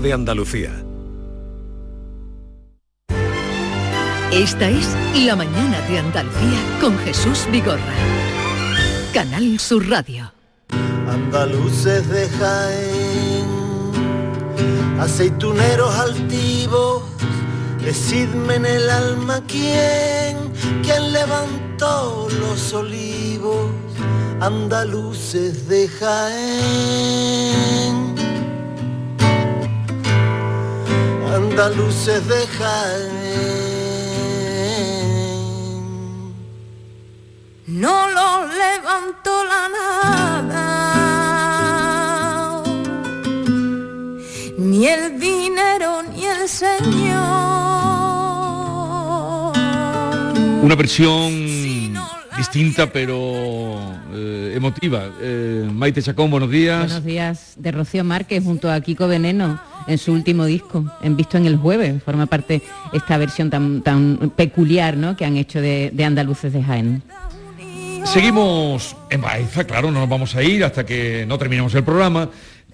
de Andalucía. Esta es La mañana de Andalucía con Jesús Vigorra. Canal Sur Radio. Andaluces de Jaén, aceituneros altivos, decidme en el alma quién, quién levantó los olivos, andaluces de Jaén. Andaluces de Jaén. No lo levantó la nada, ni el dinero ni el Señor. Una versión distinta pero eh, emotiva. Eh, Maite Chacón, buenos días. Buenos días, de Rocío Márquez junto a Kiko Veneno en su último disco, en Visto en el Jueves. Forma parte esta versión tan, tan peculiar ¿no? que han hecho de, Andaluces de Jaén. Seguimos en Baeza, claro, no nos vamos a ir hasta que no terminemos el programa.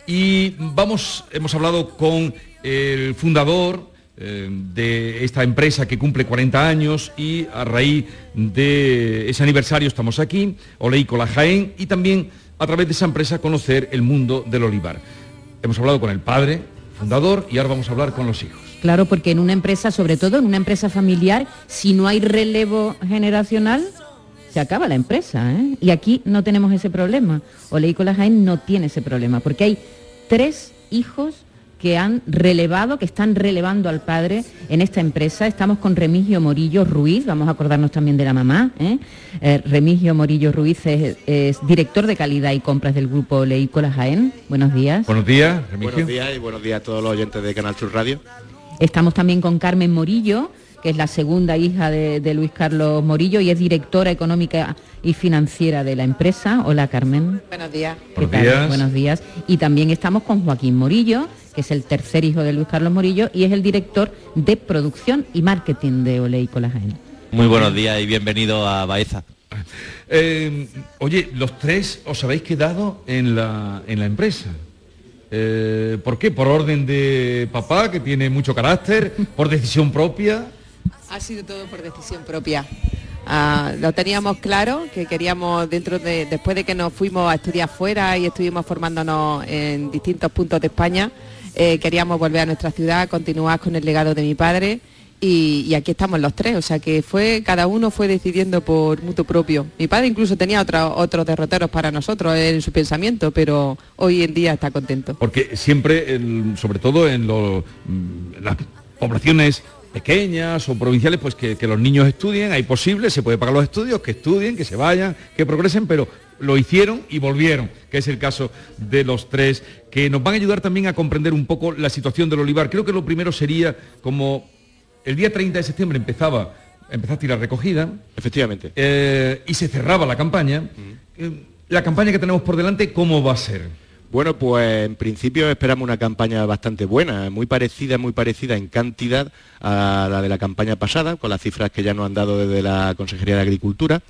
Y vamos, hemos hablado con el fundador eh, de esta empresa que cumple 40 años y a raíz de ese aniversario estamos aquí, Oleícola Jaén, y también a través de esa empresa conocer el mundo del olivar. Hemos hablado con el padre, fundador, y ahora vamos a hablar con los hijos. Claro, porque en una empresa, sobre todo en una empresa familiar, si no hay relevo generacional, se acaba la empresa. ¿eh? Y aquí no tenemos ese problema. Oleícola Jaén no tiene ese problema, porque hay tres hijos que han relevado, que están relevando al padre en esta empresa. Estamos con Remigio Morillo Ruiz, vamos a acordarnos también de la mamá. ¿eh? Eh, Remigio Morillo Ruiz es, es director de calidad y compras del grupo Leícola Jaén. Buenos días. Buenos días, Remigio. Buenos días y buenos días a todos los oyentes de Canal Sur Radio. Estamos también con Carmen Morillo, que es la segunda hija de, de Luis Carlos Morillo y es directora económica y financiera de la empresa. Hola Carmen. Buenos días. ¿Qué Buenos tal? días. Buenos días. Y también estamos con Joaquín Morillo, que es el tercer hijo de Luis Carlos Morillo y es el director de producción y marketing de Oleícola Jaén. Muy buenos días y bienvenido a Baeza. Eh, oye, los tres os habéis quedado en la, en la empresa. Eh, ¿Por qué? ¿Por orden de papá, que tiene mucho carácter? ¿Por decisión propia? Ha sido todo por decisión propia. Ah, lo teníamos claro, que queríamos dentro de, después de que nos fuimos a estudiar fuera y estuvimos formándonos en distintos puntos de España, eh, queríamos volver a nuestra ciudad, continuar con el legado de mi padre y, aquí estamos los tres, o sea que fue, cada uno fue decidiendo por mutuo propio. Mi padre incluso tenía otro- otros derroteros para nosotros en su pensamiento, pero hoy en día está contento. Porque siempre, sobre todo en lo- mm, las poblaciones pequeñas o provinciales, pues que, que los niños estudien, hay posible, se puede pagar los estudios, que estudien, que se vayan, que progresen, pero lo hicieron y volvieron, que es el caso de los tres, que nos van a ayudar también a comprender un poco la situación del olivar. Creo que lo primero sería como el día 30 de septiembre empezaba, empezaste la recogida. Efectivamente. eh, y se cerraba la campaña. Eh, la campaña que tenemos por delante, ¿cómo va a ser? Bueno, pues en principio esperamos una campaña bastante buena, muy parecida, muy parecida en cantidad a la de la campaña pasada, con las cifras que ya nos han dado desde la Consejería de Agricultura.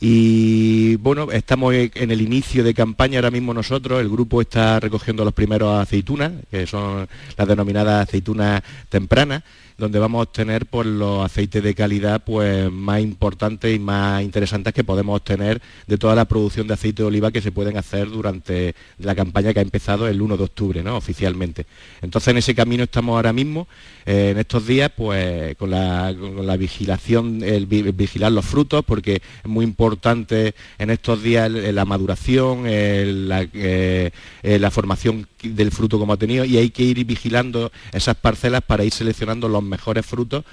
Y bueno, estamos en el inicio de campaña ahora mismo nosotros, el grupo está recogiendo los primeros aceitunas, que son las denominadas aceitunas tempranas, donde vamos a obtener pues, los aceites de calidad pues, más importantes y más interesantes que podemos obtener de toda la producción de aceite de oliva que se pueden hacer durante la campaña que ha empezado el 1 de octubre, ¿no? oficialmente. Entonces en ese camino estamos ahora mismo, eh, en estos días, pues con la, con la vigilación, el vi- vigilar los frutos, porque es muy importante en estos días la maduración, la, eh, eh, la formación del fruto como ha tenido, y hay que ir vigilando esas parcelas para ir seleccionando los mejores frutos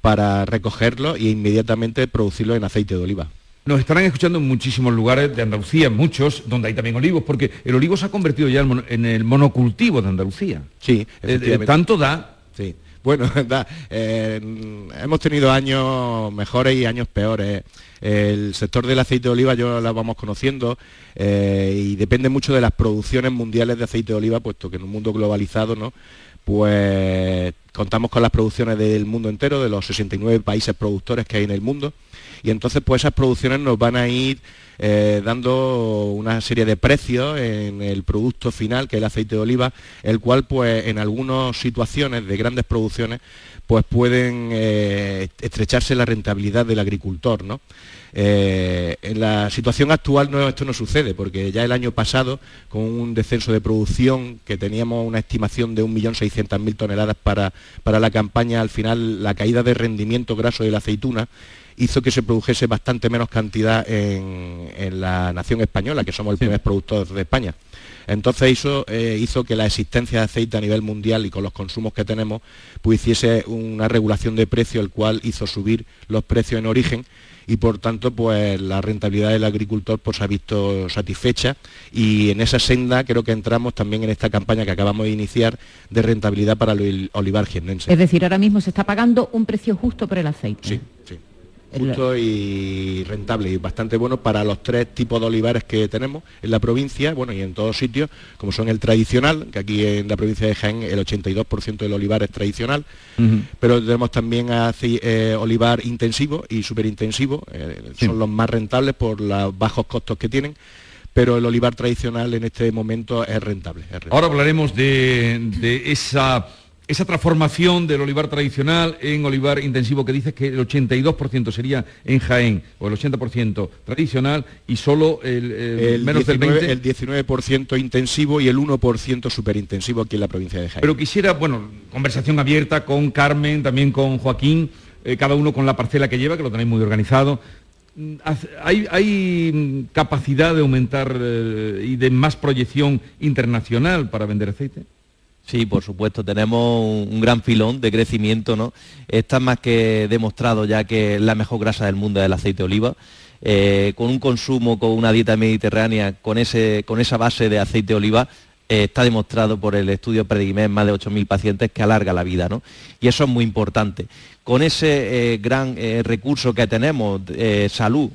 para recogerlos e inmediatamente producirlos en aceite de oliva. Nos estarán escuchando en muchísimos lugares de Andalucía, muchos, donde hay también olivos, porque el olivo se ha convertido ya en el monocultivo de Andalucía. Sí, Eh, efectivamente. eh, tanto da. Sí. Bueno, da, eh, hemos tenido años mejores y años peores. El sector del aceite de oliva yo la vamos conociendo eh, y depende mucho de las producciones mundiales de aceite de oliva, puesto que en un mundo globalizado, ¿no? pues contamos con las producciones del mundo entero, de los 69 países productores que hay en el mundo, y entonces pues esas producciones nos van a ir eh, dando una serie de precios en el producto final, que es el aceite de oliva, el cual pues en algunas situaciones de grandes producciones pues pueden eh, estrecharse la rentabilidad del agricultor. ¿no? Eh, en la situación actual no, esto no sucede, porque ya el año pasado, con un descenso de producción que teníamos una estimación de 1.600.000 toneladas para, para la campaña, al final la caída de rendimiento graso de la aceituna hizo que se produjese bastante menos cantidad en, la nación española, que somos el primer productor de España. Entonces eso eh, hizo que la existencia de aceite a nivel mundial y con los consumos que tenemos, pues hiciese una regulación de precio, el cual hizo subir los precios en origen y por tanto pues la rentabilidad del agricultor pues ha visto satisfecha y en esa senda creo que entramos también en esta campaña que acabamos de iniciar de rentabilidad para el olivar jiennense. Es decir, ahora mismo se está pagando un precio justo por el aceite. Sí, sí justo y rentable y bastante bueno para los tres tipos de olivares que tenemos en la provincia, bueno, y en todos sitios, como son el tradicional, que aquí en la provincia de Jaén el 82% del olivar es tradicional, pero tenemos también eh, olivar intensivo y superintensivo, eh, son los más rentables por los bajos costos que tienen pero el olivar tradicional en este momento es rentable. Ahora hablaremos de esa esa transformación del olivar tradicional en olivar intensivo que dices que el 82% sería en Jaén o el 80% tradicional y solo el, menos del 20%. El 19% intensivo y el 1% superintensivo aquí en la provincia de Jaén. Pero quisiera, bueno, conversación abierta con Carmen, también con Joaquín, eh, cada uno con la parcela que lleva, que lo tenéis muy organizado. Mm, ¿Hay, capacidad de aumentar eh, y de más proyección internacional para vender aceite? Sí, por supuesto, tenemos un gran filón de crecimiento, ¿no? Está más que demostrado ya que la mejor grasa del mundo es el aceite de oliva. Eh, con un consumo, con una dieta mediterránea, con, ese, con esa base de aceite de oliva, eh, está demostrado por el estudio Predimed más de 8.000 pacientes que alarga la vida, ¿no? Y eso es muy importante. Con ese eh, gran recurso que tenemos, salud,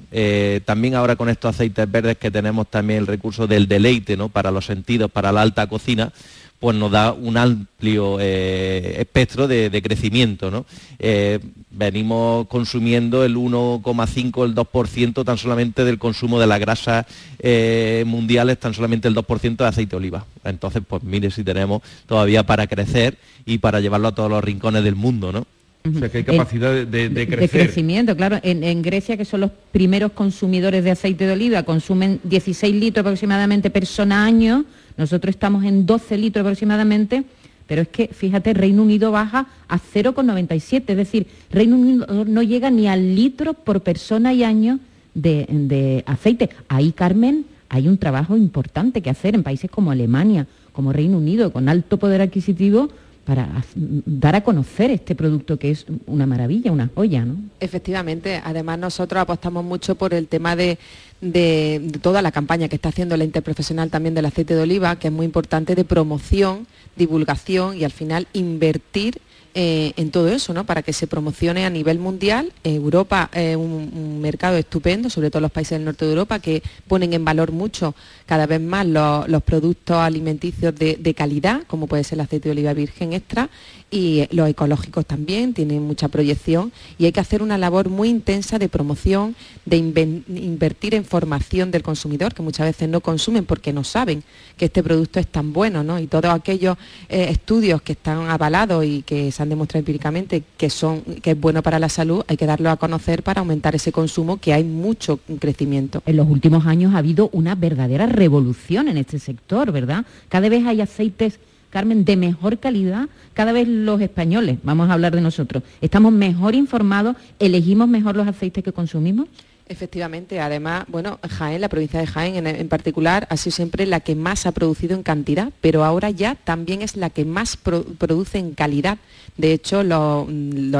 también ahora con estos aceites verdes que tenemos también el recurso del deleite, ¿no? Para los sentidos, para la alta cocina, pues nos da un amplio eh, espectro de, crecimiento. Eh, venimos consumiendo el 1,5, el 2% tan solamente del consumo de las grasas eh, mundiales, tan solamente el 2% de aceite de oliva. Entonces, pues mire si tenemos todavía para crecer y para llevarlo a todos los rincones del mundo. ¿no? O sea, que hay capacidad de, crecer. De crecimiento, claro. En, en, Grecia, que son los primeros consumidores de aceite de oliva, consumen 16 litros aproximadamente persona año nosotros estamos en 12 litros aproximadamente, pero es que, fíjate, Reino Unido baja a 0,97, es decir, Reino Unido no llega ni al litro por persona y año de, aceite. Ahí, Carmen, hay un trabajo importante que hacer en países como Alemania, como Reino Unido, con alto poder adquisitivo, para dar a conocer este producto que es una maravilla, una joya, ¿no? Efectivamente, además nosotros apostamos mucho por el tema de, de, toda la campaña que está haciendo la interprofesional también del aceite de oliva, que es muy importante de promoción, divulgación y al final invertir eh, en todo eso, ¿no? para que se promocione a nivel mundial. Europa es un, mercado estupendo, sobre todo los países del norte de Europa, que ponen en valor mucho cada vez más los, productos alimenticios de, de, calidad, como puede ser el aceite de oliva virgen extra, y los ecológicos también tienen mucha proyección y hay que hacer una labor muy intensa de promoción, de invertir en formación del consumidor, que muchas veces no consumen porque no saben que este producto es tan bueno, ¿no? Y todos aquellos eh, estudios que están avalados y que se han demostrado empíricamente que, son, que es bueno para la salud, hay que darlo a conocer para aumentar ese consumo, que hay mucho crecimiento. En los últimos años ha habido una verdadera revolución en este sector, ¿verdad? Cada vez hay aceites Carmen, de mejor calidad, cada vez los españoles, vamos a hablar de nosotros, estamos mejor informados, elegimos mejor los aceites que consumimos. Efectivamente, además, bueno, Jaén, la provincia de Jaén en, particular, ha sido siempre la que más ha producido en cantidad, pero ahora ya también es la que más produce en calidad. De hecho, los,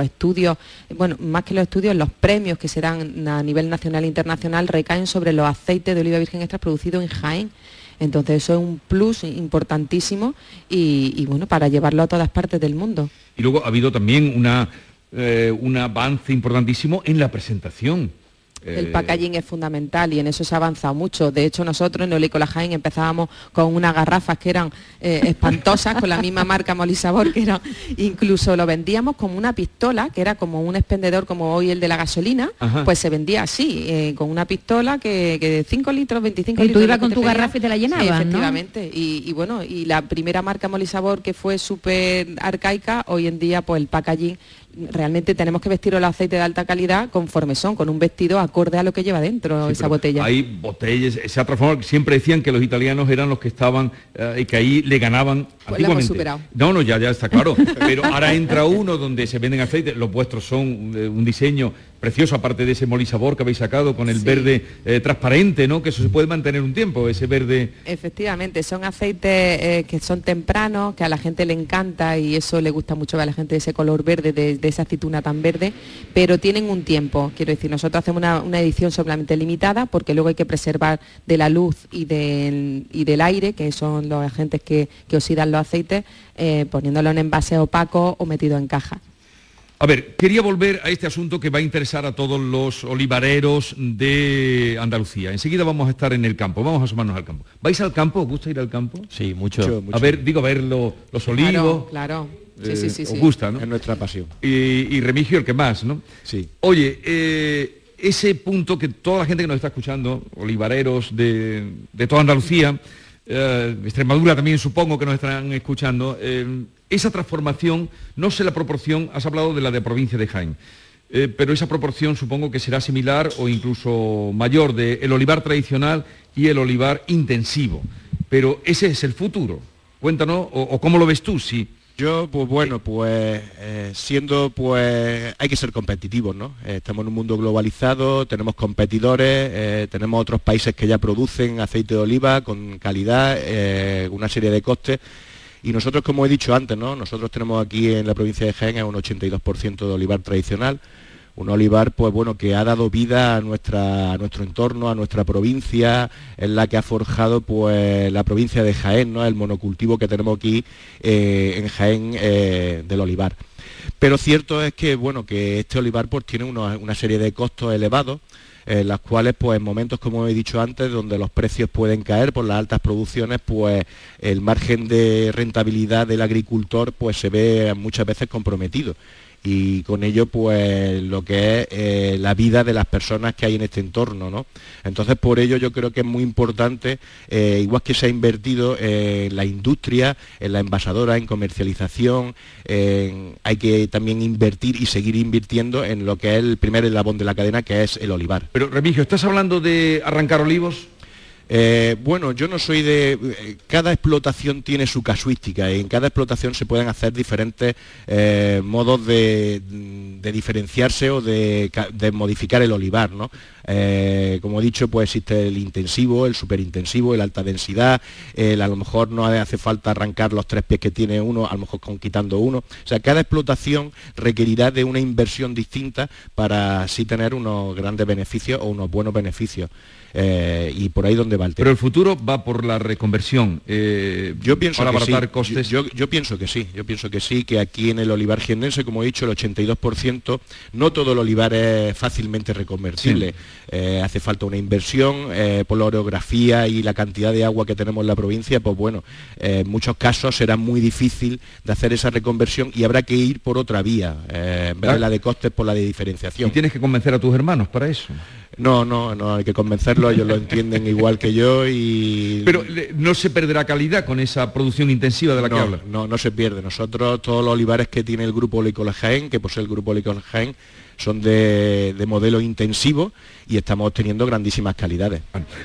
estudios, bueno, más que los estudios, los premios que se dan a nivel nacional e internacional recaen sobre los aceites de oliva virgen extra producidos en Jaén. Entonces eso es un plus importantísimo y, bueno, para llevarlo a todas partes del mundo. Y luego ha habido también eh, un avance importantísimo en la presentación. El eh, packaging es fundamental y en eso se ha avanzado mucho. De hecho, nosotros en Neolicola Jaén empezábamos con unas garrafas que eran eh, espantosas, con la misma marca Molisabor, que era, incluso lo vendíamos como una pistola, que era como un expendedor como hoy el de la gasolina, Ajá. pues se vendía así, eh, con una pistola que, que de 5 litros, 25 Y tú litros. ibas con tu pedían. garrafa y te la Sí, llenabas, ¿no? efectivamente. Y, y bueno, y la primera marca Molisabor que fue súper arcaica, hoy en día pues el packaging realmente tenemos que vestir el aceite de alta calidad conforme son, con un vestido acorde a lo que lleva dentro Sí, esa botella. Hay botellas, se ha transformado, siempre decían que los italianos eran los que estaban eh, y que ahí le ganaban Pues hemos antiguamente. superado. No, no, ya, ya está claro. Pero ahora entra uno donde se venden aceites, los vuestros son eh, un diseño precioso, aparte de ese molisabor que habéis sacado con el Sí. verde eh, transparente, ¿no? Que eso se puede mantener un tiempo, ese verde. Efectivamente, son aceites eh, que son tempranos, que a la gente le encanta y eso le gusta mucho a la gente ese color verde, de, de esa aceituna tan verde, pero tienen un tiempo. Quiero decir, nosotros hacemos una, una edición solamente limitada porque luego hay que preservar de la luz y del, y del aire, que son los agentes que, que oxidan los aceites, eh, poniéndolo en envases opacos o metido en caja. A ver, quería volver a este asunto que va a interesar a todos los olivareros de Andalucía. Enseguida vamos a estar en el campo, vamos a asomarnos al campo. ¿Vais al campo? ¿Os gusta ir al campo? Sí, mucho. A ver, digo, a ver lo- los olivos. Claro, claro. Sí, Eh, sí, sí, os sí. gusta, ¿no? Es nuestra pasión. Y, y Remigio el que más, ¿no? Sí. Oye, eh, ese punto que toda la gente que nos está escuchando, olivareros de, de toda Andalucía, eh, Extremadura también supongo que nos estarán escuchando, eh, esa transformación, no sé la proporción, has hablado de la de provincia de Jaén, eh, pero esa proporción supongo que será similar o incluso mayor de el olivar tradicional y el olivar intensivo. Pero ese es el futuro. Cuéntanos, o, cómo lo ves tú, sí. Yo, pues bueno, pues eh, siendo, pues hay que ser competitivos, ¿no? Eh, estamos en un mundo globalizado, tenemos competidores, tenemos otros países que ya producen aceite de oliva con calidad, una serie de costes. Y nosotros, como he dicho antes, ¿no? Nosotros tenemos aquí en la provincia de Jaén un 82% de olivar tradicional, un olivar pues bueno que ha dado vida a nuestro entorno a nuestra provincia es la que ha forjado pues la provincia de Jaén no el monocultivo que tenemos aquí eh, en Jaén eh, del olivar. Pero cierto es que bueno que este olivar pues tiene una serie de costos elevados en las cuales pues en momentos como he dicho antes donde los precios pueden caer por las altas producciones pues el margen de rentabilidad del agricultor pues se ve muchas veces comprometido y con ello pues lo que es eh, la vida de las personas que hay en este entorno ¿no? entonces por ello yo creo que es muy importante eh, igual que se ha invertido en la industria en la envasadora en comercialización en- hay que también invertir y seguir invirtiendo en lo que es el primer eslabón de la cadena que es el olivar Pero Remigio, ¿estás hablando de arrancar olivos? Eh, bueno, yo no soy de... eh, Cada explotación tiene su casuística y en cada explotación se pueden hacer diferentes eh, modos de, diferenciarse o de, ca- de modificar el olivar, ¿no? Como he dicho, pues existe el intensivo, el superintensivo, el alta densidad, el, a lo mejor no hace falta arrancar los tres pies que tiene uno, a lo mejor con quitando uno. O sea, cada explotación requerirá de una inversión distinta para así tener unos grandes beneficios o unos buenos beneficios. Eh, y por ahí donde va el tema. Pero el futuro va por la reconversión. eh, Yo pienso para que sí. abaratar costes. Yo, yo- yo pienso que sí, yo pienso que sí, que aquí en el olivar jiennense, como he dicho, el 82%, no todo el olivar es fácilmente reconvertible. Eh, hace falta una inversión, por la orografía y la cantidad de agua que tenemos en la provincia, pues bueno, en muchos casos será muy difícil de hacer esa reconversión y habrá que ir por otra vía, en vez de la de costes, por la de Y diferenciación. tienes que convencer a tus hermanos para eso. No, no, no, hay que convencerlos, ellos lo entienden igual que yo y... Pero le- no se perderá calidad con esa producción intensiva de la que habla. No, no se pierde. Nosotros, todos los olivares que tiene el grupo Olicola Jaén, que posee el grupo Olicola Jaén, son de, de modelo intensivo y estamos obteniendo grandísimas calidades.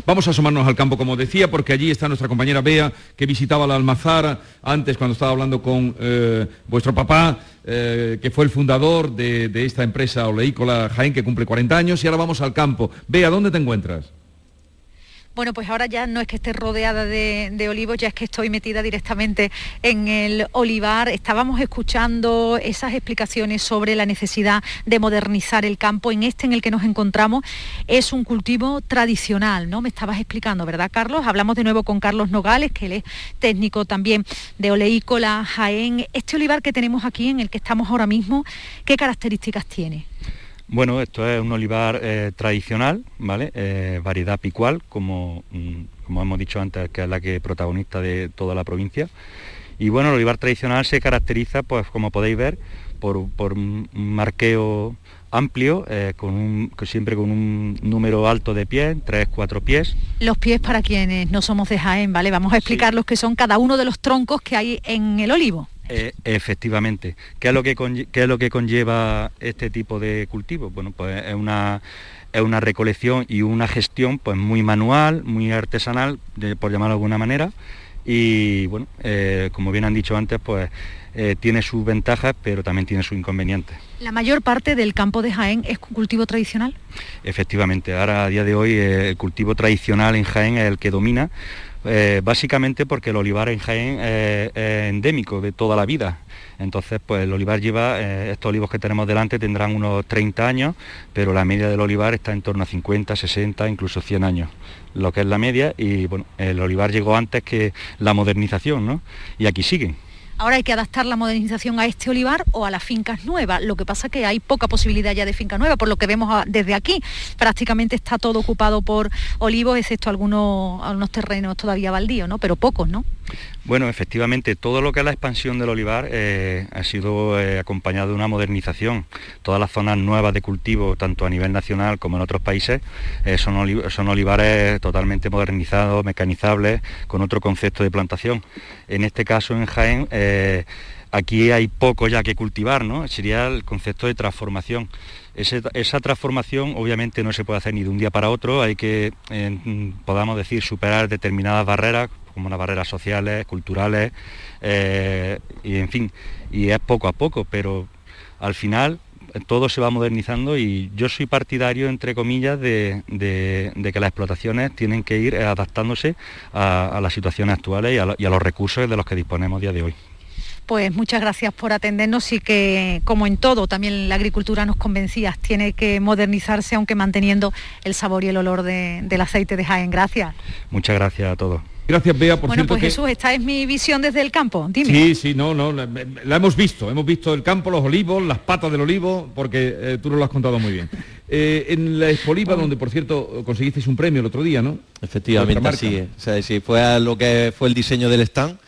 Vamos a asomarnos al campo, como decía, porque allí está nuestra compañera Bea, que visitaba la Almazara antes cuando estaba hablando con eh, vuestro papá, eh, que fue el fundador de, de esta empresa oleícola Jaén, que cumple 40 años, y ahora vamos al campo. Bea, ¿dónde te encuentras? Bueno, pues ahora ya no es que esté rodeada de, olivos, ya es que estoy metida directamente en el olivar. Estábamos escuchando esas explicaciones sobre la necesidad de modernizar el campo. En este en el que nos encontramos es un cultivo tradicional, ¿no? Me estabas explicando, ¿verdad, Carlos? Hablamos de nuevo con Carlos Nogales, que él es técnico también de Oleícola Jaén. Este olivar que tenemos aquí, en el que estamos ahora mismo, ¿qué características tiene? Bueno, esto es un olivar eh, tradicional, ¿vale? Eh, variedad picual, como, mm, como hemos dicho antes, que es la que protagonista de toda la provincia. Y bueno, el olivar tradicional se caracteriza, pues como podéis ver, por, un marqueo amplio, eh, con siempre con un número alto de pies, tres, cuatro pies. Los pies para quienes no somos de Jaén, ¿vale? Vamos a explicar los que son cada uno de los troncos que hay en el olivo. Eh, efectivamente. ¿Qué es, lo que es lo que conlleva este tipo de cultivo? Bueno, pues es una, es una recolección y una gestión pues muy manual, muy artesanal, por llamarlo de alguna manera. Y bueno, eh, como bien han dicho antes, pues eh, tiene sus ventajas, pero también tiene sus inconvenientes. ¿La mayor parte del campo de Jaén es cultivo tradicional? Efectivamente, ahora a día de hoy el cultivo tradicional en Jaén es el que domina, eh, básicamente porque el olivar en Jaén es, endémico de toda la vida. Entonces, pues el olivar lleva, eh, estos olivos que tenemos delante tendrán unos 30 años, pero la media del olivar está en torno a 50, 60, incluso 100 años, lo que es la media, y bueno, el olivar llegó antes que la modernización, ¿no? Y aquí siguen. Ahora hay que adaptar la modernización a este olivar o a las fincas nuevas. Lo que pasa es que hay poca posibilidad ya de finca nueva, por lo que vemos desde aquí. Prácticamente está todo ocupado por olivos, excepto algunos, terrenos todavía baldíos, ¿no? Pero pocos, ¿no? Bueno, efectivamente, todo lo que es la expansión del olivar eh, ha sido eh, acompañado de una modernización. Todas las zonas nuevas de cultivo, tanto a nivel nacional como en otros países, eh, son, olivares totalmente modernizados, mecanizables, con otro concepto de plantación. En este caso, en Jaén, aquí hay poco ya que cultivar, ¿no? Sería el concepto de transformación. esa transformación obviamente no se puede hacer ni de un día para otro, hay que, podamos decir, superar determinadas barreras como las barreras sociales, culturales, eh, y en fin, y es poco a poco, pero al final todo se va modernizando y yo soy partidario, entre comillas, de, que las explotaciones tienen que ir adaptándose a, las situaciones actuales y a, los recursos de los que disponemos día de hoy pues muchas gracias por atendernos y que, como en todo, también la agricultura nos convencía, tiene que modernizarse aunque manteniendo el sabor y el olor del aceite de Jaén. Gracias. Muchas gracias a todos. Gracias, Bea. Por bueno, pues Jesús, esta es mi visión desde el campo. Dime. Sí, sí, no, no, la, hemos visto. Hemos visto el campo, los olivos, las patas del olivo, porque eh, tú nos lo has contado muy bien. Eh, en la Expoliva, donde por cierto conseguisteis un premio el otro día, ¿no? Efectivamente, sí. O sea, sí, fue lo que fue el diseño del stand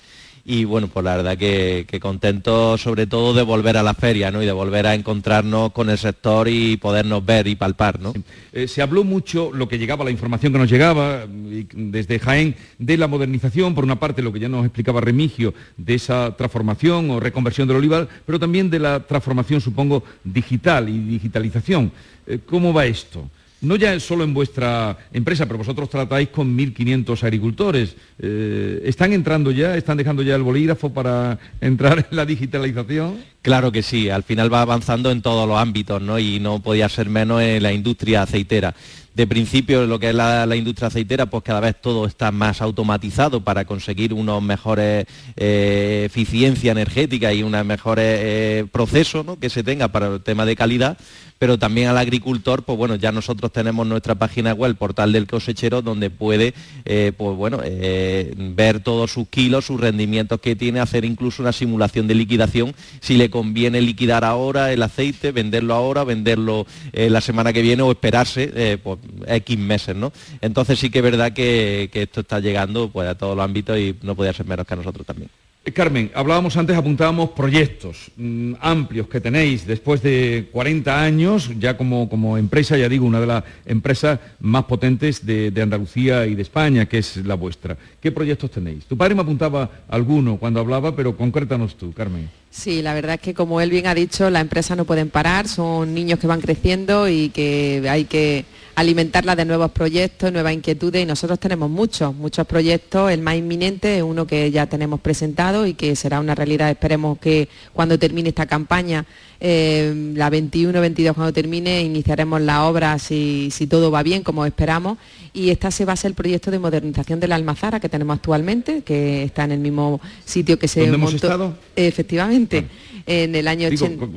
y bueno, pues la verdad que, contento sobre todo de volver a la feria, ¿no? Y de volver a encontrarnos con el sector y podernos ver y palpar, ¿no? Eh, se habló mucho, lo que llegaba, la información que nos llegaba desde Jaén, de la modernización, por una parte lo que ya nos explicaba Remigio, de esa transformación o reconversión del olivar, pero también de la transformación, supongo, digital y digitalización. Eh, ¿Cómo va esto? No ya solo en vuestra empresa, pero vosotros tratáis con 1.500 agricultores. Eh, ¿Están entrando ya, están dejando ya el bolígrafo para entrar en la digitalización? Claro que sí, al final va avanzando en todos los ámbitos, ¿no? Y no podía ser menos en la industria aceitera de principio lo que es la, industria aceitera, pues cada vez todo está más automatizado para conseguir unos mejores eh, eficiencia energética y unos mejores eh, procesos que se tenga para el tema de calidad, pero también al agricultor, pues bueno, ya nosotros tenemos nuestra página web, el portal del cosechero, donde puede, eh, pues bueno, ver todos sus kilos, sus rendimientos que tiene, hacer incluso una simulación de liquidación, si le conviene liquidar ahora el aceite, venderlo ahora, venderlo la semana que viene o esperarse, pues X meses, ¿no? Entonces sí que es verdad que, esto está llegando pues, a todos los ámbitos y no podía ser menos que a nosotros también. Eh, Carmen, hablábamos antes, apuntábamos proyectos mm, amplios que tenéis después de 40 años, ya como, como, empresa, ya digo, una de las empresas más potentes de, de, Andalucía y de España, que es la vuestra. ¿Qué proyectos tenéis? Tu padre me apuntaba alguno cuando hablaba, pero concrétanos tú, Carmen. Sí, la verdad es que como él bien ha dicho, la empresa no pueden parar, son niños que van creciendo y que hay que alimentarla de nuevos proyectos, nuevas inquietudes y nosotros tenemos muchos, muchos proyectos. El más inminente es uno que ya tenemos presentado y que será una realidad. Esperemos que cuando termine esta campaña, eh, la 21-22 cuando termine, iniciaremos la obra si, si todo va bien, como esperamos. Y esta se basa el proyecto de modernización de la almazara que tenemos actualmente, que está en el mismo sitio que se ¿Dónde hemos estado? Efectivamente en el año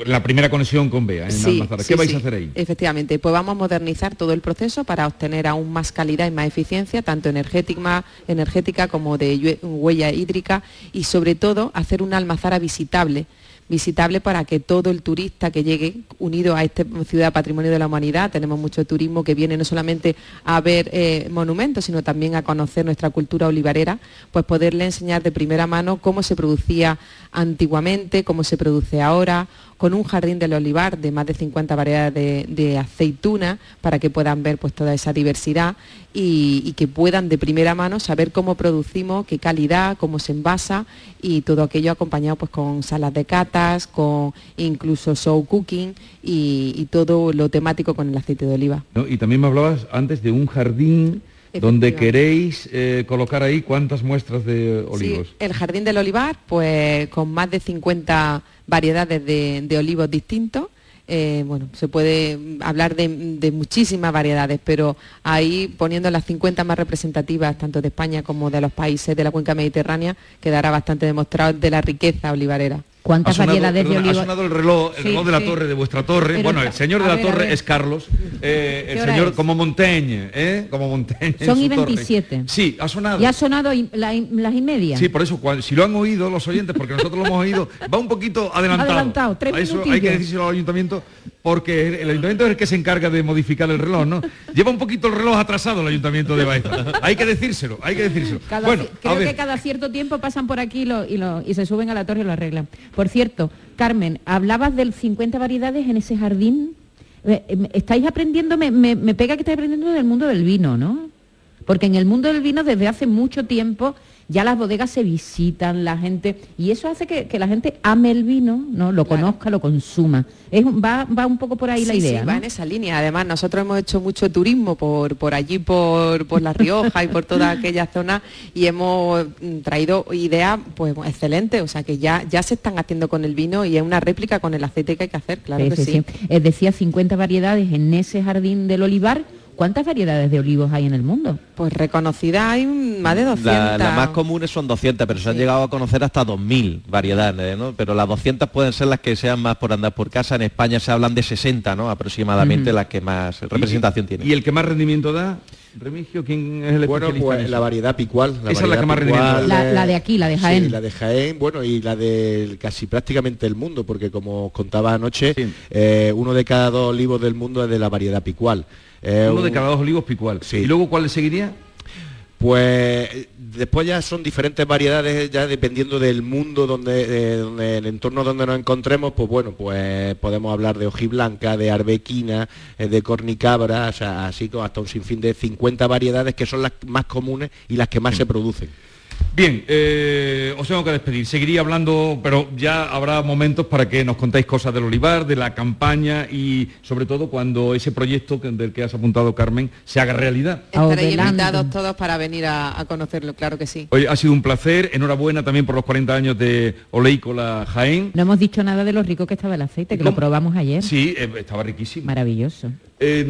La primera conexión con Bea, en ¿Qué vais a hacer ahí? Efectivamente, pues vamos a modernizar todo el proceso para obtener aún más calidad y más eficiencia, tanto energética, energética como de huella hídrica y sobre todo hacer una almazara visitable visitable para que todo el turista que llegue unido a esta ciudad patrimonio de la humanidad, tenemos mucho turismo que viene no solamente a ver eh, monumentos, sino también a conocer nuestra cultura olivarera, pues poderle enseñar de primera mano cómo se producía antiguamente, cómo se produce ahora, con un jardín del olivar de más de 50 variedades de, de aceituna para que puedan ver pues toda esa diversidad y, que puedan de primera mano saber cómo producimos, qué calidad, cómo se envasa y todo aquello acompañado pues con salas de catas, con incluso show cooking y, y todo lo temático con el aceite de oliva. Y también me hablabas antes de un jardín donde queréis eh, colocar ahí cuántas muestras de olivos. Sí, el jardín del olivar, pues con más de 50 variedades de, de olivos distintos. Eh, bueno, se puede hablar de, de muchísimas variedades, pero ahí poniendo las 50 más representativas, tanto de España como de los países de la cuenca mediterránea, quedará bastante demostrado de la riqueza olivarera. ¿Cuántas Ha sonado- variedades perdona, de Ha olivos? sonado el reloj, el Sí, reloj de la sí. torre, de vuestra torre. Pero bueno, el señor de la ver, torre es Carlos. eh, ¿Qué el señor es? como Montaigne, ¿eh? Como Montaigne. Son y torre. 27. Sí, ha sonado. Y ha sonado la- las y media. Sí, por eso, si lo han oído los oyentes, porque nosotros lo hemos oído, va un poquito adelantado. Adelantado, tres A Eso hay que decírselo al ayuntamiento, porque el ayuntamiento es el que se encarga de modificar el reloj, ¿no? Lleva un poquito el reloj atrasado el ayuntamiento de Baeza. Hay que decírselo, hay que decírselo. Cada bueno, creo ver. que cada cierto tiempo pasan por aquí y, lo- y lo- y se suben a la torre y lo arreglan. Por cierto, Carmen, hablabas del 50 variedades en ese jardín. Eh, eh, estáis aprendiendo, me, me- me pega que estáis aprendiendo del mundo del vino, ¿no? Porque en el mundo del vino desde hace mucho tiempo ya las bodegas se visitan, la gente, y eso hace que, que la gente ame el vino, ¿no? Lo conozca, lo consuma. Es, va, va un poco por ahí la idea, sí, ¿no? va en esa línea. Además, nosotros hemos hecho mucho turismo por, por allí, por, por La Rioja y por toda aquella zona y hemos mm, traído ideas pues excelentes. O sea, que ya, ya se están haciendo con el vino y es una réplica con el aceite que hay que hacer, claro Sí, que sí, sí. sí. Eh, decía 50 variedades en ese jardín del olivar. ¿Cuántas variedades de olivos hay en el mundo? Pues reconocida hay más de 200. La- Las más comunes son 200, pero se han llegado a conocer hasta 2.000 variedades, ¿no? Pero las 200 pueden ser las que sean más por andar por casa. En España se hablan de 60, ¿no? Aproximadamente las que más representación tienen. ¿Y el que más rendimiento da? Remigio, ¿quién es el Bueno, especialista pues en eso? la variedad picual. Esa es la variedad que más picual. La- la de aquí, la de Jaén. Sí, la de Jaén, bueno, y la de casi prácticamente el mundo, porque como os contaba anoche, eh, uno de cada dos olivos del mundo es de la variedad picual. Eh, Uno de cada dos olivos picual. Sí. ¿Y luego cuál le seguiría? Pues después ya son diferentes variedades, ya dependiendo del mundo donde, eh, donde el entorno donde nos encontremos, pues bueno, pues podemos hablar de hojiblanca, de arbequina, eh, de cornicabra, o sea, así como hasta un sinfín de 50 variedades que son las más comunes y las que más se producen. Bien, eh, os tengo que despedir. Seguiría hablando, pero ya habrá momentos para que nos contáis cosas del olivar, de la campaña y sobre todo cuando ese proyecto que- del que has apuntado, Carmen, se haga realidad. Estaréis invitados todos para venir a, a conocerlo, claro que sí. Hoy ha sido un placer, enhorabuena también por los 40 años de Oleícola Jaén. No hemos dicho nada de lo rico que estaba el aceite, que lo probamos ayer. Sí, eh, estaba riquísimo. Maravilloso. Eh,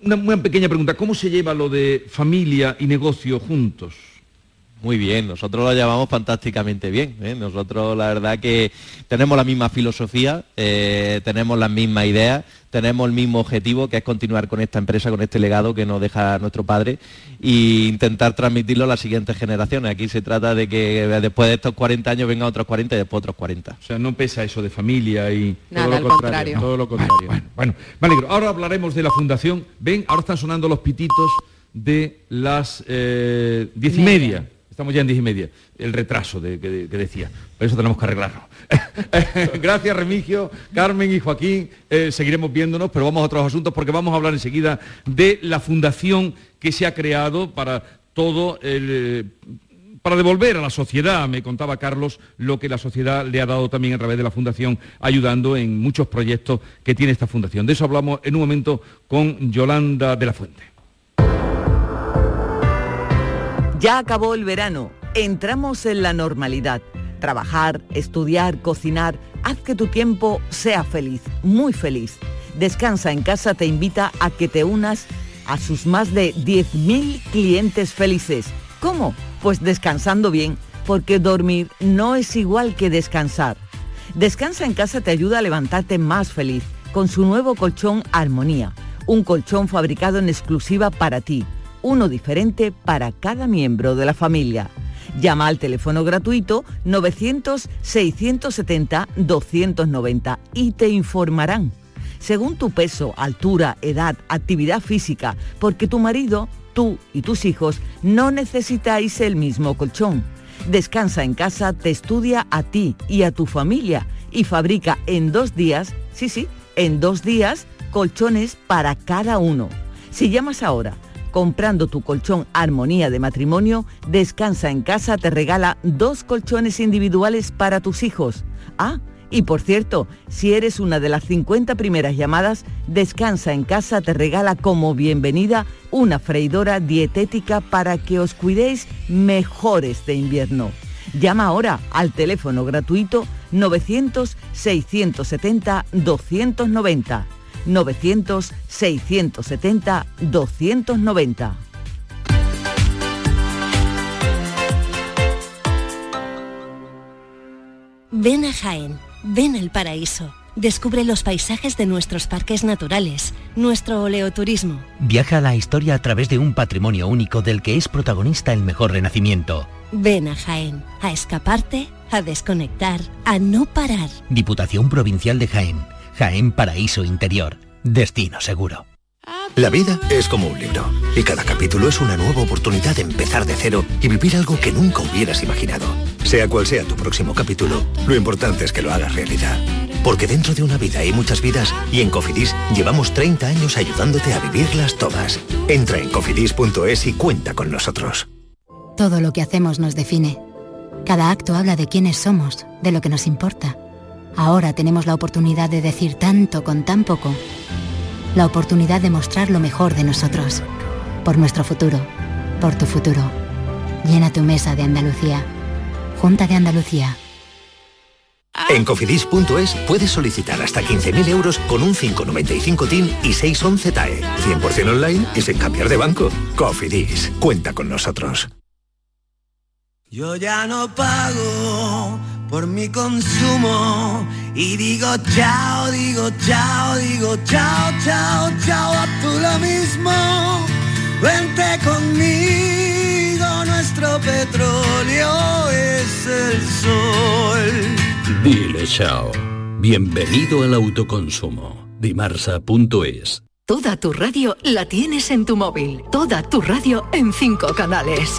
una, una pequeña pregunta, ¿cómo se lleva lo de familia y negocio juntos? Muy bien, nosotros lo llevamos fantásticamente bien. ¿eh? Nosotros la verdad que tenemos la misma filosofía, eh, tenemos las mismas ideas, tenemos el mismo objetivo que es continuar con esta empresa, con este legado que nos deja nuestro padre e intentar transmitirlo a las siguientes generaciones. Aquí se trata de que después de estos 40 años vengan otros 40 y después otros 40. O sea, no pesa eso de familia y... Nada, todo lo contrario. ¿no? Todo lo contrario. Bueno, me alegro. Ahora hablaremos de la fundación. Ven, ahora están sonando los pititos de las eh, diez y Media. Estamos ya en diez y media. El retraso de- que, que decía. Por eso tenemos que arreglarlo. Gracias, Remigio, Carmen y Joaquín. Eh, seguiremos viéndonos, pero vamos a otros asuntos porque vamos a hablar enseguida de la fundación que se ha creado para todo el... eh, para devolver a la sociedad, me contaba Carlos, lo que la sociedad le ha dado también a través de la Fundación, ayudando en muchos proyectos que tiene esta Fundación. De eso hablamos en un momento con Yolanda de la Fuente. Ya acabó el verano, entramos en la normalidad. Trabajar, estudiar, cocinar, haz que tu tiempo sea feliz, muy feliz. Descansa en casa te invita a que te unas a sus más de 10.000 clientes felices. ¿Cómo? Pues descansando bien, porque dormir no es igual que descansar. Descansa en casa te ayuda a levantarte más feliz con su nuevo colchón Armonía, un colchón fabricado en exclusiva para ti, uno diferente para cada miembro de la familia. Llama al teléfono gratuito 900-670-290 y te informarán. Según tu peso, altura, edad, actividad física, porque tu marido, tú y tus hijos no necesitáis el mismo colchón. Descansa en casa, te estudia a ti y a tu familia y fabrica en dos días, sí, sí, en dos días, colchones para cada uno. Si llamas ahora, comprando tu colchón Armonía de Matrimonio, Descansa en casa te regala dos colchones individuales para tus hijos. Ah, y por cierto, si eres una de las 50 primeras llamadas, Descansa en casa te regala como bienvenida una freidora dietética para que os cuidéis mejor este invierno. Llama ahora al teléfono gratuito 900-670-290. 900-670-290. Ven a Jaén, ven al paraíso. Descubre los paisajes de nuestros parques naturales, nuestro oleoturismo. Viaja a la historia a través de un patrimonio único del que es protagonista el mejor renacimiento. Ven a Jaén, a escaparte, a desconectar, a no parar. Diputación Provincial de Jaén. Jaén Paraíso Interior. Destino seguro. La vida es como un libro y cada capítulo es una nueva oportunidad de empezar de cero y vivir algo que nunca hubieras imaginado. Sea cual sea tu próximo capítulo, lo importante es que lo hagas realidad. Porque dentro de una vida hay muchas vidas y en Cofidis llevamos 30 años ayudándote a vivirlas todas. Entra en cofidis.es y cuenta con nosotros. Todo lo que hacemos nos define. Cada acto habla de quiénes somos, de lo que nos importa. Ahora tenemos la oportunidad de decir tanto con tan poco. La oportunidad de mostrar lo mejor de nosotros. Por nuestro futuro. Por tu futuro. Llena tu mesa de Andalucía. Junta de Andalucía. En cofidis.es puedes solicitar hasta 15.000 euros con un 595 TIN y 611 TAE. 100% online y sin cambiar de banco. Cofidis, cuenta con nosotros. Yo ya no pago por mi consumo y digo chao, digo chao, digo chao, chao, chao, a tú lo mismo. Vente conmigo, nuestro petróleo es el sol. Dile chao. Bienvenido al autoconsumo. Dimarsa.es Toda tu radio la tienes en tu móvil. Toda tu radio en cinco canales.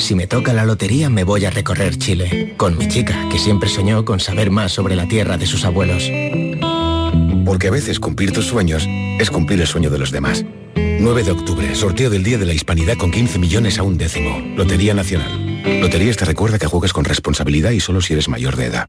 Si me toca la lotería me voy a recorrer Chile, con mi chica, que siempre soñó con saber más sobre la tierra de sus abuelos. Porque a veces cumplir tus sueños es cumplir el sueño de los demás. 9 de octubre, sorteo del Día de la Hispanidad con 15 millones a un décimo. Lotería Nacional. Loterías te recuerda que juegas con responsabilidad y solo si eres mayor de edad.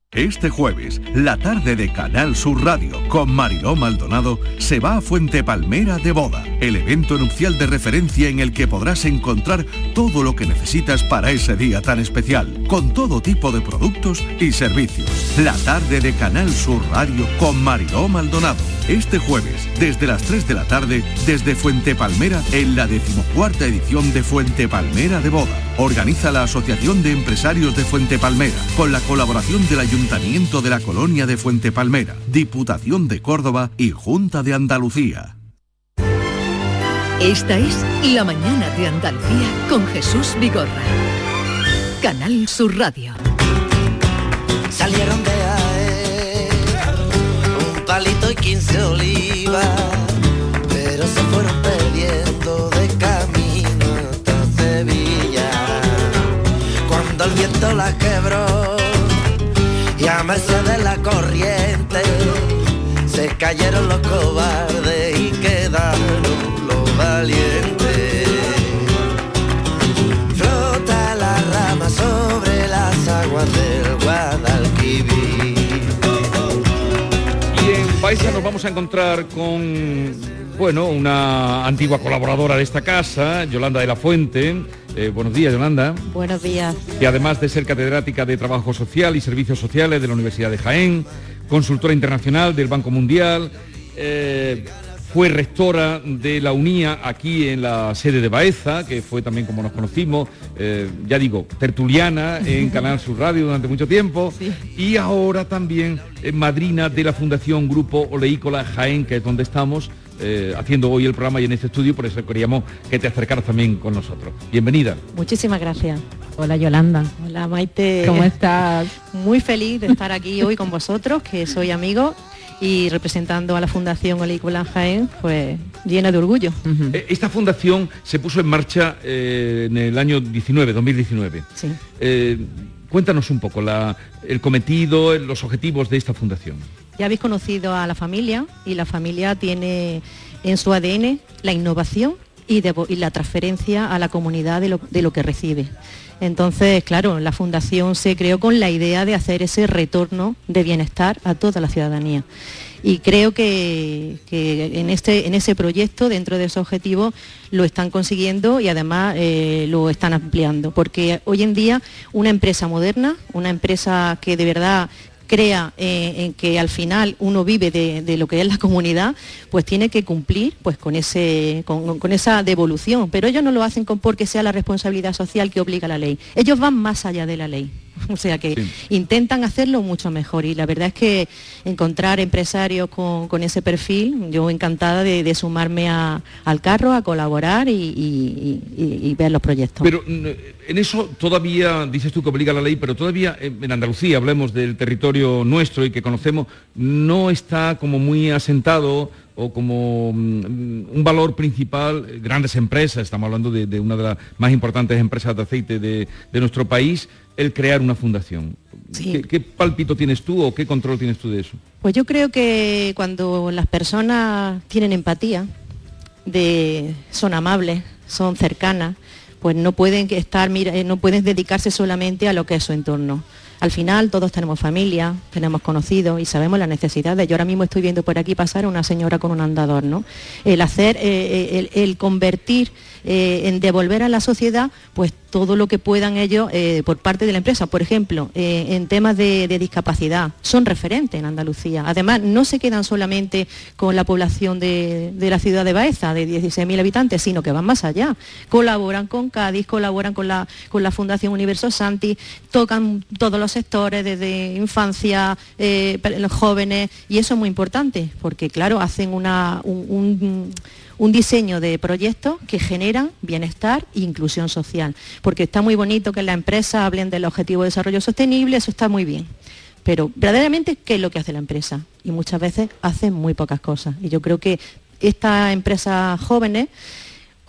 Este jueves, la tarde de Canal Sur Radio con Mariló Maldonado se va a Fuente Palmera de Boda, el evento nupcial de referencia en el que podrás encontrar todo lo que necesitas para ese día tan especial, con todo tipo de productos y servicios. La tarde de Canal Sur Radio con Mariló Maldonado. Este jueves, desde las 3 de la tarde, desde Fuente Palmera, en la decimocuarta edición de Fuente Palmera de Boda. Organiza la Asociación de Empresarios de Fuente Palmera, con la colaboración del Ayuntamiento de la Colonia de Fuente Palmera, Diputación de Córdoba y Junta de Andalucía. Esta es La Mañana de Andalucía con Jesús Vigorra. Canal Sur Radio. Salieron de Y 15 olivas. se fueron perdiendo de camino hasta Sevilla. Cuando el viento la quebró y a merced de la corriente se cayeron los cobardes Y nos vamos a encontrar con, bueno, una antigua colaboradora de esta casa, Yolanda de la Fuente. Eh, buenos días, Yolanda. Buenos días. Que además de ser catedrática de Trabajo Social y Servicios Sociales de la Universidad de Jaén, consultora internacional del Banco Mundial, eh, fue rectora de la UNIA aquí en la sede de Baeza, que fue también como nos conocimos, eh, ya digo, tertuliana en Canal Sur Radio durante mucho tiempo, y ahora también eh, madrina de la Fundación Grupo Oleícola Jaén, que es donde estamos, eh, haciendo hoy el programa y en este estudio, por eso queríamos que te acercaras también con nosotros. Bienvenida. Muchísimas gracias. Hola Yolanda. Hola Maite. ¿Cómo estás? Muy feliz de estar aquí hoy con vosotros, que soy amigo y representando a la Fundación Olícola Jaén, pues llena de orgullo. Eh, Esta fundación se puso en marcha eh, en el año 19, 2019. Sí. Eh, cuéntanos un poco la- el cometido, los objetivos de esta fundación. Ya habéis conocido a la familia y la familia tiene en su ADN la innovación y, la transferencia a la comunidad de lo, de lo que recibe. Entonces, claro, la fundación se creó con la idea de hacer ese retorno de bienestar a toda la ciudadanía. Y creo que, en, este, en ese proyecto, dentro de ese objetivo, lo están consiguiendo y además eh, lo están ampliando. Porque hoy en día una empresa moderna, una empresa que de verdad crea eh, en que al final uno vive de, lo que es la comunidad, pues tiene que cumplir pues con, ese, con esa devolución. Pero ellos no lo hacen con porque sea la responsabilidad social que obliga la ley. Ellos van más allá de la ley. O sea que intentan hacerlo mucho mejor y la verdad es que encontrar empresarios con, con ese perfil, yo encantada de, de sumarme a- al carro, a colaborar y, y- y- y ver los proyectos. Pero mm, en eso todavía, dices tú que obliga la ley, pero todavía en Andalucía, hablemos del territorio nuestro y que conocemos, no está como muy asentado o como mm, un valor principal, eh, grandes empresas, estamos hablando de, de una de las más importantes empresas de aceite de, de nuestro país, el crear una fundación. ¿Qué, qué palpito tienes tú o qué control tienes tú de eso? Pues yo creo que cuando las personas tienen empatía, de, son amables, son cercanas, pues no pueden estar, mira, eh, no pueden dedicarse solamente a lo que es su entorno. Al final todos tenemos familia, tenemos conocidos y sabemos las necesidades. Yo ahora mismo estoy viendo por aquí pasar a una señora con un andador, ¿no? El hacer, eh, eh, el, convertir, eh, en devolver a la sociedad, pues todo lo que puedan ellos eh, por parte de la empresa. Por ejemplo, eh, en temas de, discapacidad, son referentes en Andalucía. Además, no se quedan solamente con la población de, la ciudad de Baeza, de 16.000 habitantes, sino que van más allá. Colaboran con Cádiz, colaboran con la, Fundación Universo Santi, tocan todos los sectores, desde infancia, eh, jóvenes, y eso es muy importante, porque claro, hacen una, un- un un diseño de proyectos que generan bienestar e inclusión social. Porque está muy bonito que en la empresa hablen del objetivo de desarrollo sostenible, eso está muy bien. Pero verdaderamente, ¿qué es lo que hace la empresa? Y muchas veces hacen muy pocas cosas. Y yo creo que estas empresas jóvenes,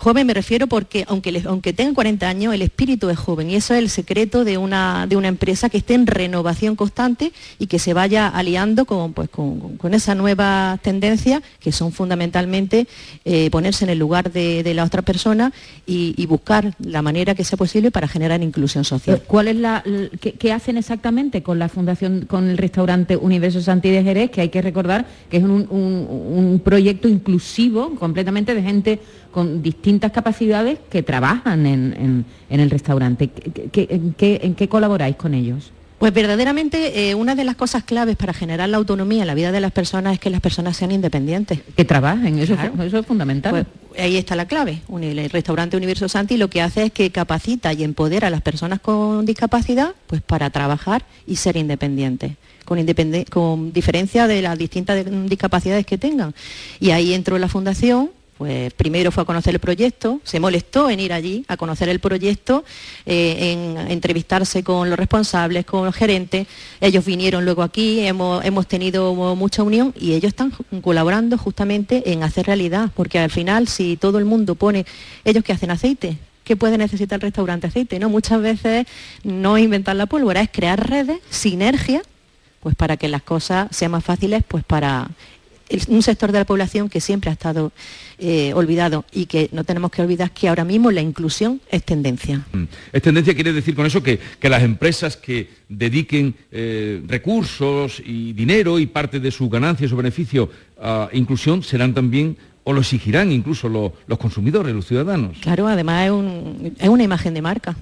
joven me refiero porque aunque, aunque tengan 40 años, el espíritu es joven. Y eso es el secreto de una, de una empresa que esté en renovación constante y que se vaya aliando con, pues, con, con esas nuevas tendencias que son fundamentalmente eh, ponerse en el lugar de, la otra persona y, buscar la manera que sea posible para generar inclusión social. ¿Cuál es la, qué, hacen exactamente con la fundación, con el restaurante Universo Santi de Jerez, que hay que recordar que es un- un proyecto inclusivo completamente de gente con distintas capacidades que trabajan en, en- en el restaurante? ¿Qué- qué- en, qué, en qué colaboráis con ellos? Pues verdaderamente eh, una de las cosas claves para generar la autonomía en la vida de las personas es que las personas sean independientes. Que trabajen, eso, Claro. es, eso es fundamental. Pues ahí está la clave. Un- El restaurante Universo Santi lo que hace es que capacita y empodera a las personas con discapacidad pues para trabajar y ser independientes. Con, independe- con diferencia de las distintas de- discapacidades que tengan. Y ahí entró la fundación, Pues primero fue a conocer el proyecto, se molestó en ir allí a conocer el proyecto, eh, en entrevistarse con los responsables, con los gerentes. Ellos vinieron luego aquí, hemos, hemos tenido mucha unión y ellos están colaborando justamente en hacer realidad, porque al final si todo el mundo pone, ellos que hacen aceite, ¿qué puede necesitar el restaurante aceite? ¿no? Muchas veces no inventar la pólvora, es crear redes, sinergia, pues para que las cosas sean más fáciles, pues para un sector de la población que siempre ha estado eh, olvidado y que no tenemos que olvidar que ahora mismo la inclusión es tendencia. Mm. Es tendencia quiere decir con eso que, las empresas que dediquen eh, recursos y dinero y parte de su ganancia, su beneficio a inclusión serán también o lo exigirán incluso los consumidores, los ciudadanos. Claro, además es una imagen de marca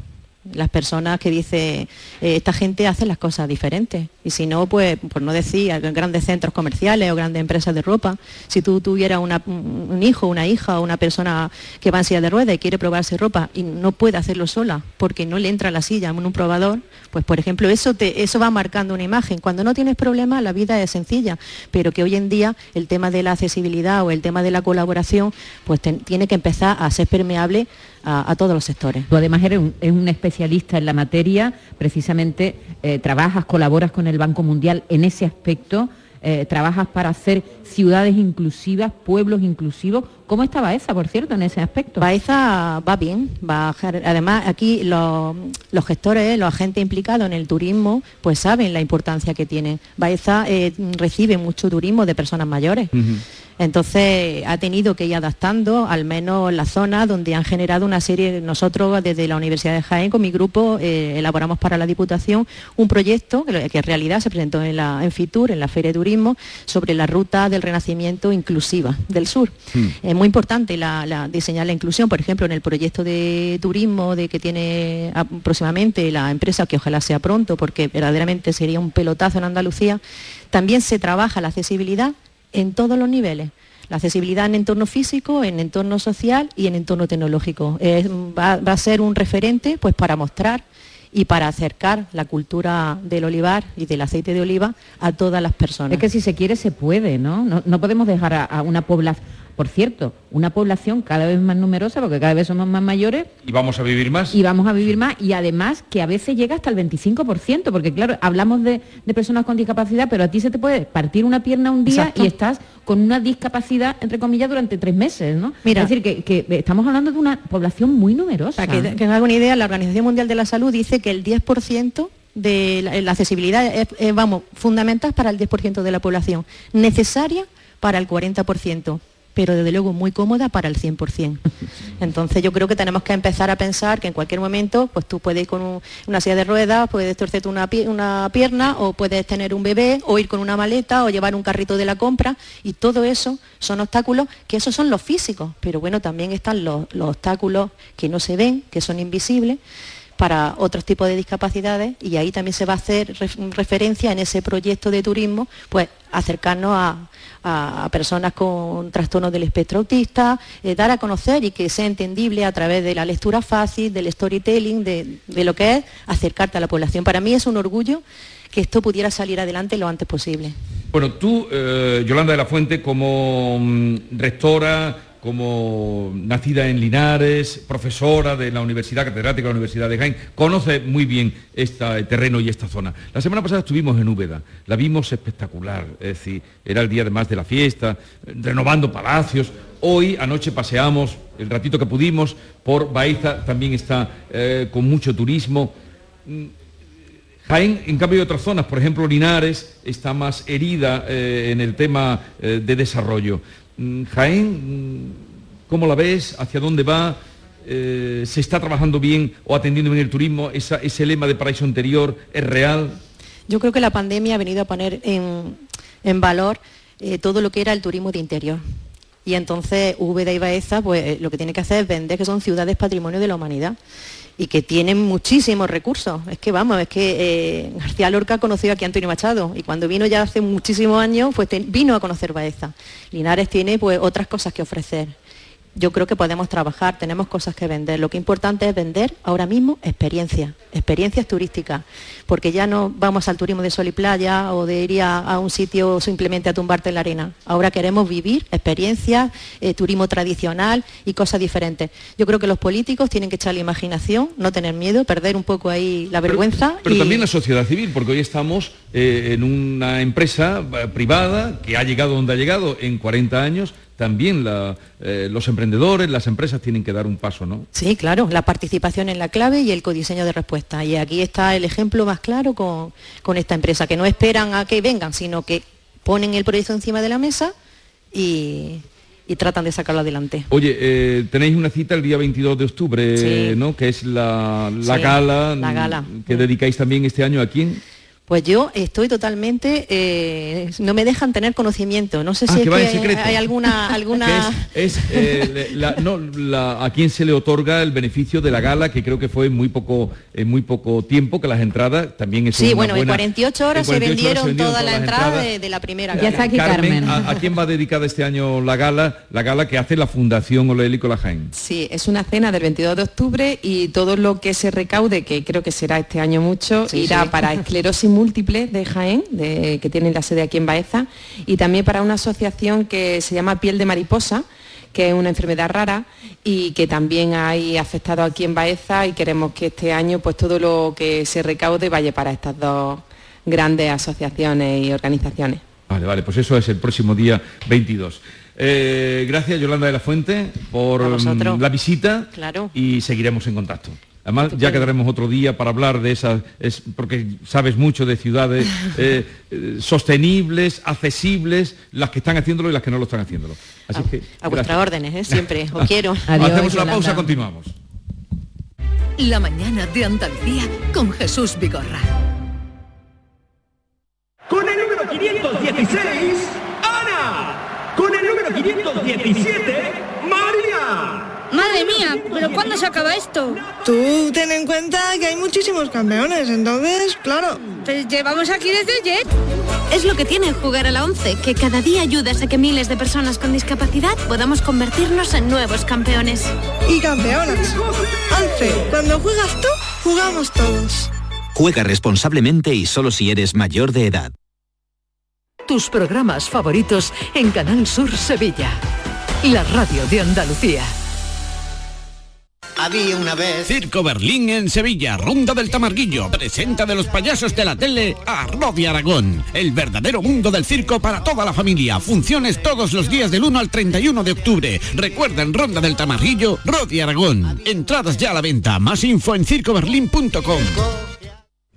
las personas que dice eh, esta gente hace las cosas diferentes y si no pues por no decir grandes centros comerciales o grandes empresas de ropa. Si tú tuvieras un hijo una hija o una persona que va en silla de ruedas y quiere probarse ropa y no puede hacerlo sola porque no le entra la silla en un probador pues por ejemplo eso eso va marcando una imagen. Cuando no tienes problema la vida es sencilla. Pero que hoy en día el tema de la accesibilidad o el tema de la colaboración pues tiene que empezar a ser permeable a, todos los sectores. Tú además eres un, especialista en la materia, precisamente eh, trabajas, colaboras con el Banco Mundial en ese aspecto. Eh, trabajas para hacer ciudades inclusivas, pueblos inclusivos. ¿Cómo está Baeza, por cierto, en ese aspecto? Baeza va bien, va además aquí los, gestores, los agentes implicados en el turismo, pues saben la importancia que tiene. Baeza eh, recibe mucho turismo de personas mayores. Entonces ha tenido que ir adaptando, al menos en la zona donde han generado una serie, nosotros desde la Universidad de Jaén con mi grupo eh, elaboramos para la Diputación un proyecto que, en realidad se presentó en, la, en FITUR, en la Feria de Turismo, sobre la ruta del renacimiento inclusiva del sur. Hmm. Es muy importante diseñar la inclusión, por ejemplo, en el proyecto de turismo de que tiene próximamente la empresa, que ojalá sea pronto, porque verdaderamente sería un pelotazo en Andalucía, también se trabaja la accesibilidad en todos los niveles. La accesibilidad en entorno físico, en entorno social y en entorno tecnológico. va, a ser un referente pues, para mostrar y para acercar la cultura del olivar y del aceite de oliva a todas las personas. Es que si se quiere se puede, ¿no? No, podemos dejar a una población por cierto, una población cada vez más numerosa porque cada vez somos más mayores. Y vamos a vivir más. Y vamos a vivir más y además que a veces llega hasta el 25%, porque claro, hablamos de, personas con discapacidad, pero a ti se te puede partir una pierna un día y estás con una discapacidad, entre comillas, durante tres meses, ¿no? Mira, es decir, que, estamos hablando de una población muy numerosa. Para que, que haga una idea, la Organización Mundial de la Salud dice que el 10% de la, accesibilidad es, vamos, fundamental para el 10% de la población, necesaria para el 40% pero desde luego muy cómoda para el 100%. Entonces yo creo que tenemos que empezar a pensar que en cualquier momento pues tú puedes ir con una silla de ruedas, puedes torcerte una, una pierna o puedes tener un bebé o ir con una maleta o llevar un carrito de la compra y todo eso son obstáculos que esos son los físicos, pero bueno, también están los, obstáculos que no se ven, que son invisibles para otros tipos de discapacidades y ahí también se va a hacer referencia en ese proyecto de turismo, pues acercarnos a, personas con trastornos del espectro autista, eh, dar a conocer y que sea entendible a través de la lectura fácil, del storytelling, de, lo que es acercarte a la población. Para mí es un orgullo que esto pudiera salir adelante lo antes posible. Bueno, tú, eh, Yolanda de la Fuente, como mm, rectora, como nacida en Linares, profesora de la Universidad, catedrática de la Universidad de Jaén, conoce muy bien este terreno y esta zona. La semana pasada estuvimos en Úbeda, la vimos espectacular, es decir, era el día además de la fiesta, renovando palacios. Hoy, anoche paseamos, el ratito que pudimos, por Baeza también está eh, con mucho turismo. Mm, Jaén, en cambio, de otras zonas, por ejemplo, Linares, está más herida eh, en el tema de desarrollo. Mm, Jaén, mm, ¿cómo la ves? ¿Hacia dónde va? Eh, ¿Se está trabajando bien o atendiendo bien el turismo? ¿Ese lema de paraíso anterior es real? Yo creo que la pandemia ha venido a poner en, valor eh, todo lo que era el turismo de interior. Y entonces Úbeda y Baeza, pues eh, lo que tiene que hacer es vender que son ciudades patrimonio de la humanidad y que tienen muchísimos recursos. Es que vamos, es que eh, García Lorca conoció aquí a Antonio Machado y cuando vino ya hace muchísimos años, pues vino a conocer Baeza. Linares tiene pues otras cosas que ofrecer. Yo creo que podemos trabajar, tenemos cosas que vender. Lo que es importante es vender ahora mismo experiencias, experiencias turísticas, porque ya no vamos al turismo de sol y playa o de ir a, un sitio simplemente a tumbarte en la arena. Ahora queremos vivir experiencias, eh, turismo tradicional y cosas diferentes. Yo creo que los políticos tienen que echar la imaginación, no tener miedo, perder un poco ahí la vergüenza. Pero, también la sociedad civil, porque hoy estamos eh, en una empresa eh, privada que ha llegado donde ha llegado en 40 años también eh, los emprendedores, las empresas tienen que dar un paso, ¿no? Sí, claro, la participación en la clave y el codiseño de respuesta. Y aquí está el ejemplo más claro con, esta empresa, que no esperan a que vengan, sino que ponen el proyecto encima de la mesa y, tratan de sacarlo adelante. Oye, eh, tenéis una cita el día 22 de octubre, ¿no? Que es la, gala, la gala que dedicáis también este año a quién? Pues yo estoy totalmente, eh, no me dejan tener conocimiento. No sé ah, si hay alguna, alguna. es, eh, a quién se le otorga el beneficio de la gala, que creo que fue en muy poco, en muy poco tiempo que las entradas también es. Sí, bueno, en 48 horas se vendieron, todas las entradas de, la primera gala. Ya está aquí Carmen. ¿a, quién va dedicada este año la gala? La gala que hace la Fundación Oleélico La Jaén. Sí, es una cena del 22 de octubre y todo lo que se recaude, que creo que será este año mucho, irá para esclerosis múltiple de Jaén, que tiene la sede aquí en Baeza, y también para una asociación que se llama Piel de Mariposa, que es una enfermedad rara y que también hay afectado aquí en Baeza y queremos que este año pues todo lo que se recaude vaya para estas dos grandes asociaciones y organizaciones. Vale, vale, pues eso es el próximo día 22. Eh, gracias Yolanda de la Fuente por la visita claro. y seguiremos en contacto. Además, ya quedaremos otro día para hablar de esas, es porque sabes mucho de ciudades eh, eh, sostenibles, accesibles, las que están haciéndolo y las que no lo están haciéndolo. Así a, que, a vuestras órdenes, ¿eh? siempre, os quiero. Hacemos una pausa, continuamos. La mañana de Andalucía con Jesús Vigorra. Con el número 516, Ana. Con el número 517, María. Madre mía, ¿pero cuándo se acaba esto? Tú ten en cuenta que hay muchísimos campeones, entonces, claro. Pues llevamos aquí desde ayer. Es lo que tiene jugar a la 11, que cada día ayudas a que miles de personas con discapacidad podamos convertirnos en nuevos campeones. Y campeonas. 11. Cuando juegas tú, jugamos todos. Juega responsablemente y solo si eres mayor de edad. Tus programas favoritos en Canal Sur Sevilla. La radio de Andalucía. Había una vez. Circo Berlín en Sevilla, Ronda del Tamarguillo. Presenta de los payasos de la tele a Rodi Aragón. El verdadero mundo del circo para toda la familia. Funciones todos los días del 1 al 31 de octubre. Recuerden Ronda del Tamarguillo, Rodi Aragón. Entradas ya a la venta. Más info en circoberlín.com.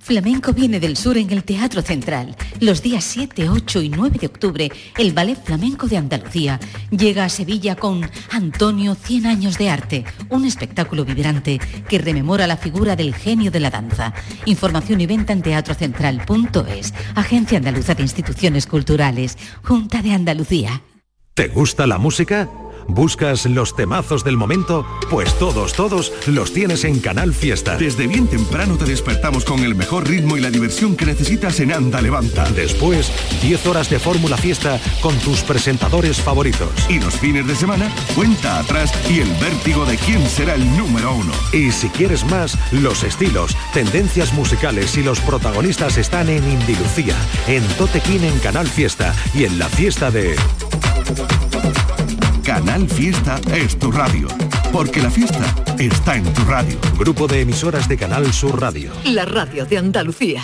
Flamenco viene del sur en el Teatro Central. Los días 7, 8 y 9 de octubre, el Ballet Flamenco de Andalucía llega a Sevilla con Antonio 100 años de arte, un espectáculo vibrante que rememora la figura del genio de la danza. Información y venta en teatrocentral.es, Agencia Andaluza de Instituciones Culturales, Junta de Andalucía. ¿Te gusta la música? ¿Buscas los temazos del momento? Pues todos, todos los tienes en Canal Fiesta. Desde bien temprano te despertamos con el mejor ritmo y la diversión que necesitas en Anda Levanta. Después, 10 horas de Fórmula Fiesta con tus presentadores favoritos. Y los fines de semana, cuenta atrás y el vértigo de quién será el número uno. Y si quieres más, los estilos, tendencias musicales y los protagonistas están en Indilucía, en Totequín en Canal Fiesta y en la fiesta de... Canal Fiesta es tu radio. Porque la fiesta está en tu radio. Grupo de emisoras de Canal Sur Radio. La radio de Andalucía.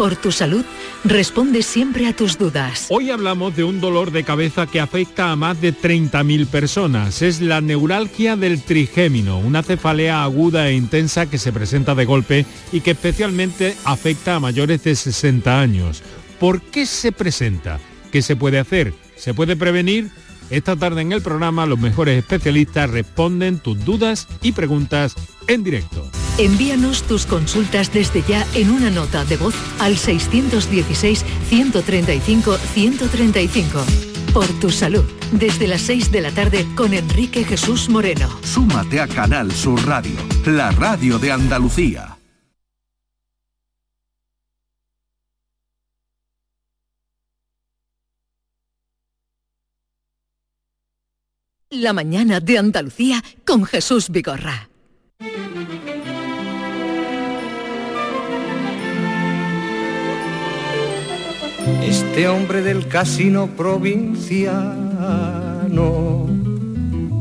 por tu salud, responde siempre a tus dudas. Hoy hablamos de un dolor de cabeza que afecta a más de 30.000 personas. Es la neuralgia del trigémino, una cefalea aguda e intensa que se presenta de golpe y que especialmente afecta a mayores de 60 años. ¿Por qué se presenta? ¿Qué se puede hacer? ¿Se puede prevenir? Esta tarde en el programa los mejores especialistas responden tus dudas y preguntas en directo. Envíanos tus consultas desde ya en una nota de voz al 616-135-135. Por tu salud, desde las 6 de la tarde con Enrique Jesús Moreno. Súmate a Canal Sur Radio, la radio de Andalucía. La mañana de Andalucía con Jesús Vigorra. Este hombre del casino provinciano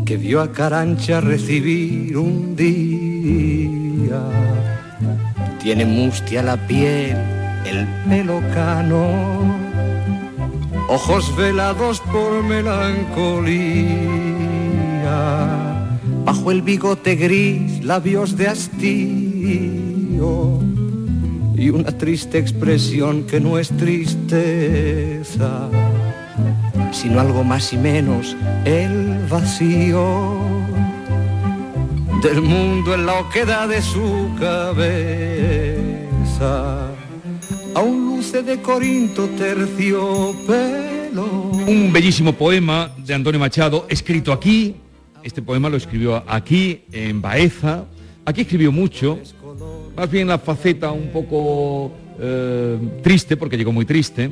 que vio a Carancha recibir un día. Tiene mustia la piel, el pelo cano, ojos velados por melancolía. Bajo el bigote gris, labios de hastío y una triste expresión que no es tristeza, sino algo más y menos el vacío del mundo en la oquedad de su cabeza. Aún luce de Corinto terciopelo. Un bellísimo poema de Antonio Machado, escrito aquí. Este poema lo escribió aquí, en Baeza. Aquí escribió mucho, más bien la faceta un poco eh, triste, porque llegó muy triste,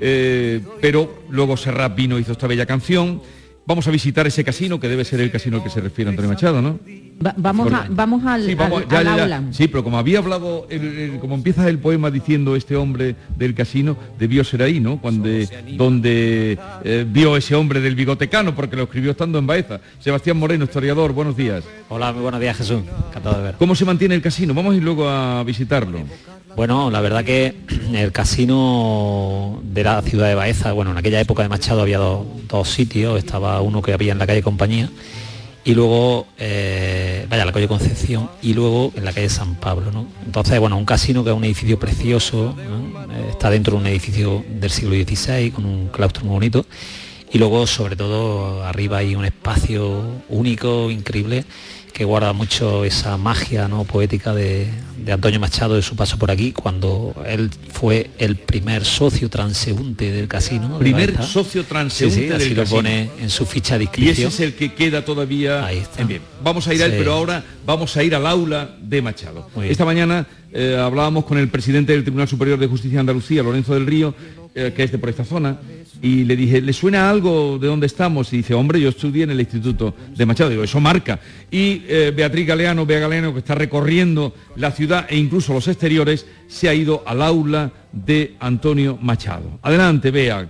eh, pero luego Serrat vino hizo esta bella canción. Vamos a visitar ese casino, que debe ser el casino al que se refiere Antonio Machado, ¿no? Va- vamos, a, vamos al, Sí, vamos, al- ya, al ya, ya. aula. Sí, pero como había hablado, el- el- como empieza el poema diciendo este hombre del casino, debió ser ahí, ¿no? Cuando, donde eh, vio ese hombre del bigotecano, porque lo escribió estando en Baeza. Sebastián Moreno, historiador, buenos días. Hola, muy buenos días Jesús, encantado de ver. ¿Cómo se mantiene el casino? Vamos a ir luego a visitarlo. Bueno, la verdad que el casino de la ciudad de Baeza, bueno, en aquella época de Machado había dos, sitios, estaba uno que había en la calle Compañía y luego, eh, vaya, la calle Concepción y luego en la calle San Pablo, ¿no? Entonces, bueno, un casino que es un edificio precioso. Eh, está dentro de un edificio del siglo XVI con un claustro muy bonito y luego, sobre todo, arriba hay un espacio único, increíble, que guarda mucho esa magia ¿no? poética de, de Antonio Machado de su paso por aquí, cuando él fue el primer socio transeúnte del casino. Primer socio transeúnte Sí, sí, así del lo casino. pone en su ficha de Y ese es el que queda todavía en bien. Vamos a ir a él, pero ahora vamos a ir al aula de Machado. Esta mañana eh, hablábamos con el presidente del Tribunal Superior de Justicia de Andalucía, Lorenzo del Río, eh, que es de por esta zona, y le dije, ¿le suena algo de dónde estamos? Y dice, hombre, yo estudié en el Instituto de Machado. Digo, eso marca. Y eh, Beatriz Galeano, Bea Galeano, que está recorriendo la ciudad e incluso los exteriores, se ha ido al aula de Antonio Machado. Adelante, Bea.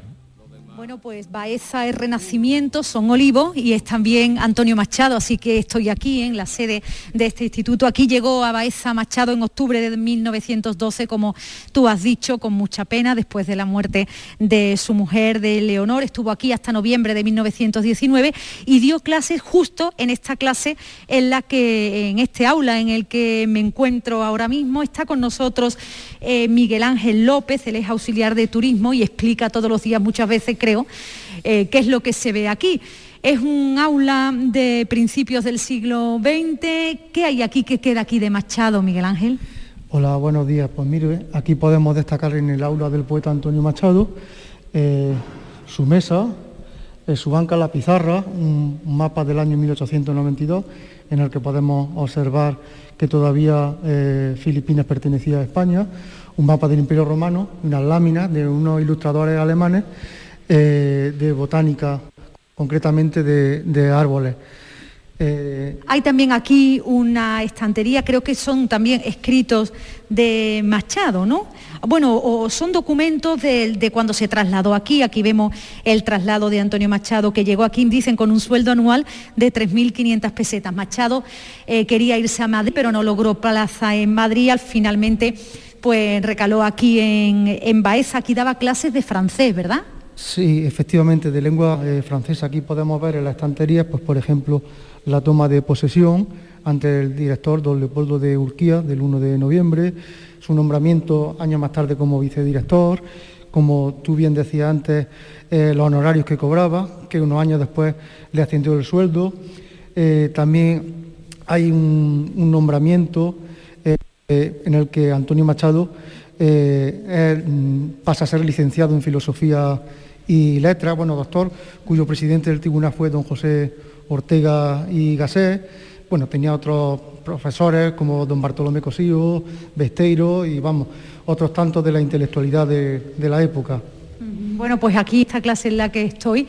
Bueno, pues Baeza es Renacimiento, son Olivos y es también Antonio Machado, así que estoy aquí en la sede de este instituto. Aquí llegó a Baeza Machado en octubre de 1912, como tú has dicho, con mucha pena, después de la muerte de su mujer, de Leonor. Estuvo aquí hasta noviembre de 1919 y dio clases justo en esta clase en la que, en este aula en el que me encuentro ahora mismo. Está con nosotros eh, Miguel Ángel López, él es auxiliar de turismo y explica todos los días, muchas veces creo, eh, qué es lo que se ve aquí. Es un aula de principios del siglo XX. ¿Qué hay aquí? ¿Qué queda aquí de Machado, Miguel Ángel? Hola, buenos días. Pues mire, aquí podemos destacar en el aula del poeta Antonio Machado eh, su mesa, eh, su banca, la pizarra, un mapa del año 1892 en el que podemos observar que todavía Filipinas pertenecía a España, un mapa del Imperio Romano, unas láminas de unos ilustradores alemanes eh, de botánica, concretamente de, árboles. Eh, Hay también aquí una estantería, creo que son también escritos de Machado, ¿no? Bueno, o son documentos de, de cuando se trasladó aquí. Aquí vemos el traslado de Antonio Machado, que llegó aquí, dicen, con un sueldo anual de 3.500 pesetas. Machado eh, quería irse a Madrid, pero no logró plaza en Madrid. Al finalmente, pues recaló aquí en, en Baeza. Aquí daba clases de francés, ¿verdad? Sí, efectivamente, de lengua eh, francesa. Aquí podemos ver en la estantería, pues por ejemplo, la toma de posesión ante el director don Leopoldo de Urquía del 1 de noviembre, su nombramiento años más tarde como vicedirector, como tú bien decías antes, eh, los honorarios que cobraba, que unos años después le ascendió el sueldo. Eh, también hay un, nombramiento en el que Antonio Machado mm, pasa a ser licenciado en Filosofía y Letras, bueno, doctor, cuyo presidente del tribunal fue don José Ortega y Gasset. Bueno, tenía otros profesores como don Bartolomé Cosío, Besteiro y vamos, otros tantos de la intelectualidad de, la época. Bueno, pues aquí esta clase en la que estoy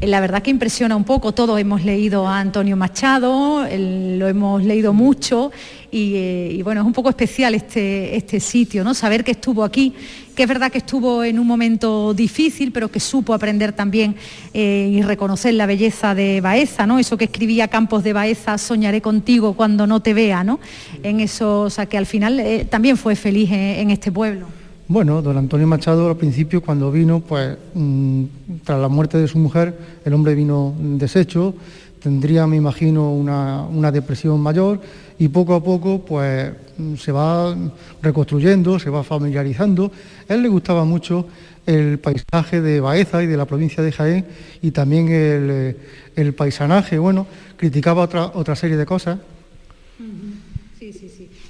eh, la verdad que impresiona un poco, todos hemos leído a Antonio Machado, lo hemos leído mucho eh, y, bueno, es un poco especial este, este sitio, ¿no? Saber que estuvo aquí, que es verdad que estuvo en un momento difícil, pero que supo aprender también eh, y reconocer la belleza de Baeza, ¿no? Eso que escribía Campos de Baeza, soñaré contigo cuando no te vea, ¿no? En eso, o sea, que al final eh, también fue feliz en, este pueblo. Bueno, don Antonio Machado al principio cuando vino, pues mm, tras la muerte de su mujer, el hombre vino deshecho, tendría, me imagino, una, una depresión mayor y poco a poco pues se va reconstruyendo, se va familiarizando. A él le gustaba mucho el paisaje de Baeza y de la provincia de Jaén y también el, paisanaje, bueno, criticaba otra, otra serie de cosas.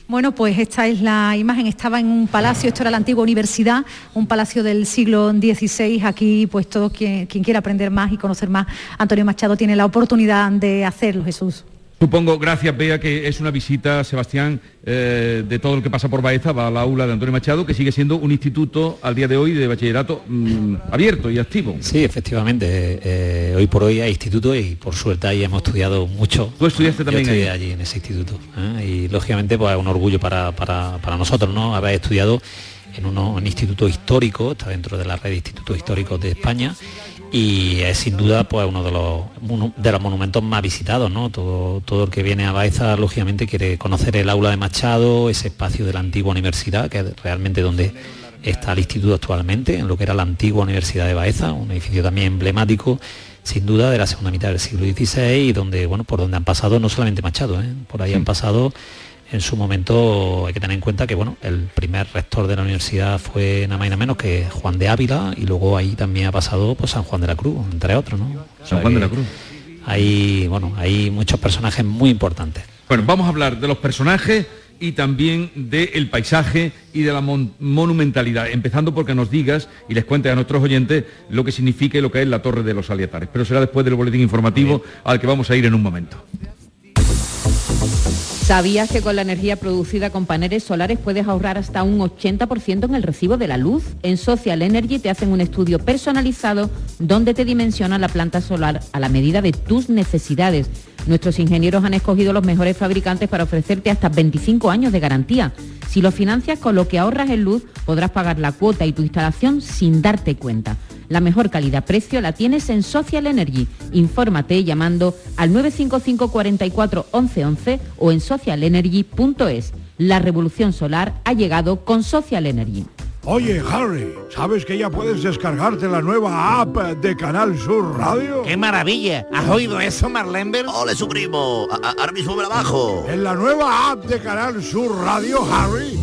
Bueno, pues esta es la imagen, estaba en un palacio, esto era la antigua universidad, un palacio del siglo XVI, aquí pues todo quien quiera aprender más y conocer más, Antonio Machado tiene la oportunidad de hacerlo, Jesús. Supongo, gracias Bea, que es una visita, Sebastián, eh, de todo lo que pasa por Baeza, va al aula de Antonio Machado, que sigue siendo un instituto al día de hoy de bachillerato mm, abierto y activo. Sí, efectivamente, eh, hoy por hoy hay instituto y por suerte ahí hemos estudiado mucho. ¿Tú estudiaste también Yo allí en ese instituto ¿eh? y lógicamente pues es un orgullo para, para, para nosotros, ¿no? Haber estudiado en un instituto histórico, está dentro de la red de institutos históricos de España y es sin duda pues uno de los, de los monumentos más visitados, ¿no? Todo, todo el que viene a Baeza lógicamente quiere conocer el aula de Machado, ese espacio de la antigua universidad, que es realmente donde está el instituto actualmente, en lo que era la antigua Universidad de Baeza, un edificio también emblemático, sin duda, de la segunda mitad del siglo XVI y donde, bueno, por donde han pasado no solamente Machado, ¿eh? por ahí han pasado en su momento hay que tener en cuenta que bueno, el primer rector de la universidad fue nada más y nada menos que Juan de Ávila y luego ahí también ha pasado pues, San Juan de la Cruz, entre otros, ¿no? San Juan de la Cruz. Hay, bueno, hay muchos personajes muy importantes. Bueno, vamos a hablar de los personajes y también del paisaje y de la monumentalidad, empezando porque nos digas y les cuentes a nuestros oyentes lo que significa y lo que es la Torre de los Aliatares, pero será después del boletín informativo al que vamos a ir en un momento. ¿Sabías que con la energía producida con paneles solares puedes ahorrar hasta un 80% en el recibo de la luz? En Social Energy te hacen un estudio personalizado donde te dimensiona la planta solar a la medida de tus necesidades. Nuestros ingenieros han escogido los mejores fabricantes para ofrecerte hasta 25 años de garantía. Si lo financias con lo que ahorras en luz, podrás pagar la cuota y tu instalación sin darte cuenta. La mejor calidad-precio la tienes en Social Energy. Infórmate llamando al 955 44 11 o en socialenergy.es. La revolución solar ha llegado con Social Energy. Oye, Harry, ¿sabes que ya puedes descargarte la nueva app de Canal Sur Radio? ¡Qué maravilla! ¿Has oído eso, Marlenber? ¡Ole, su primo! Ahora mismo me la bajo. En la nueva app de Canal Sur Radio, Harry,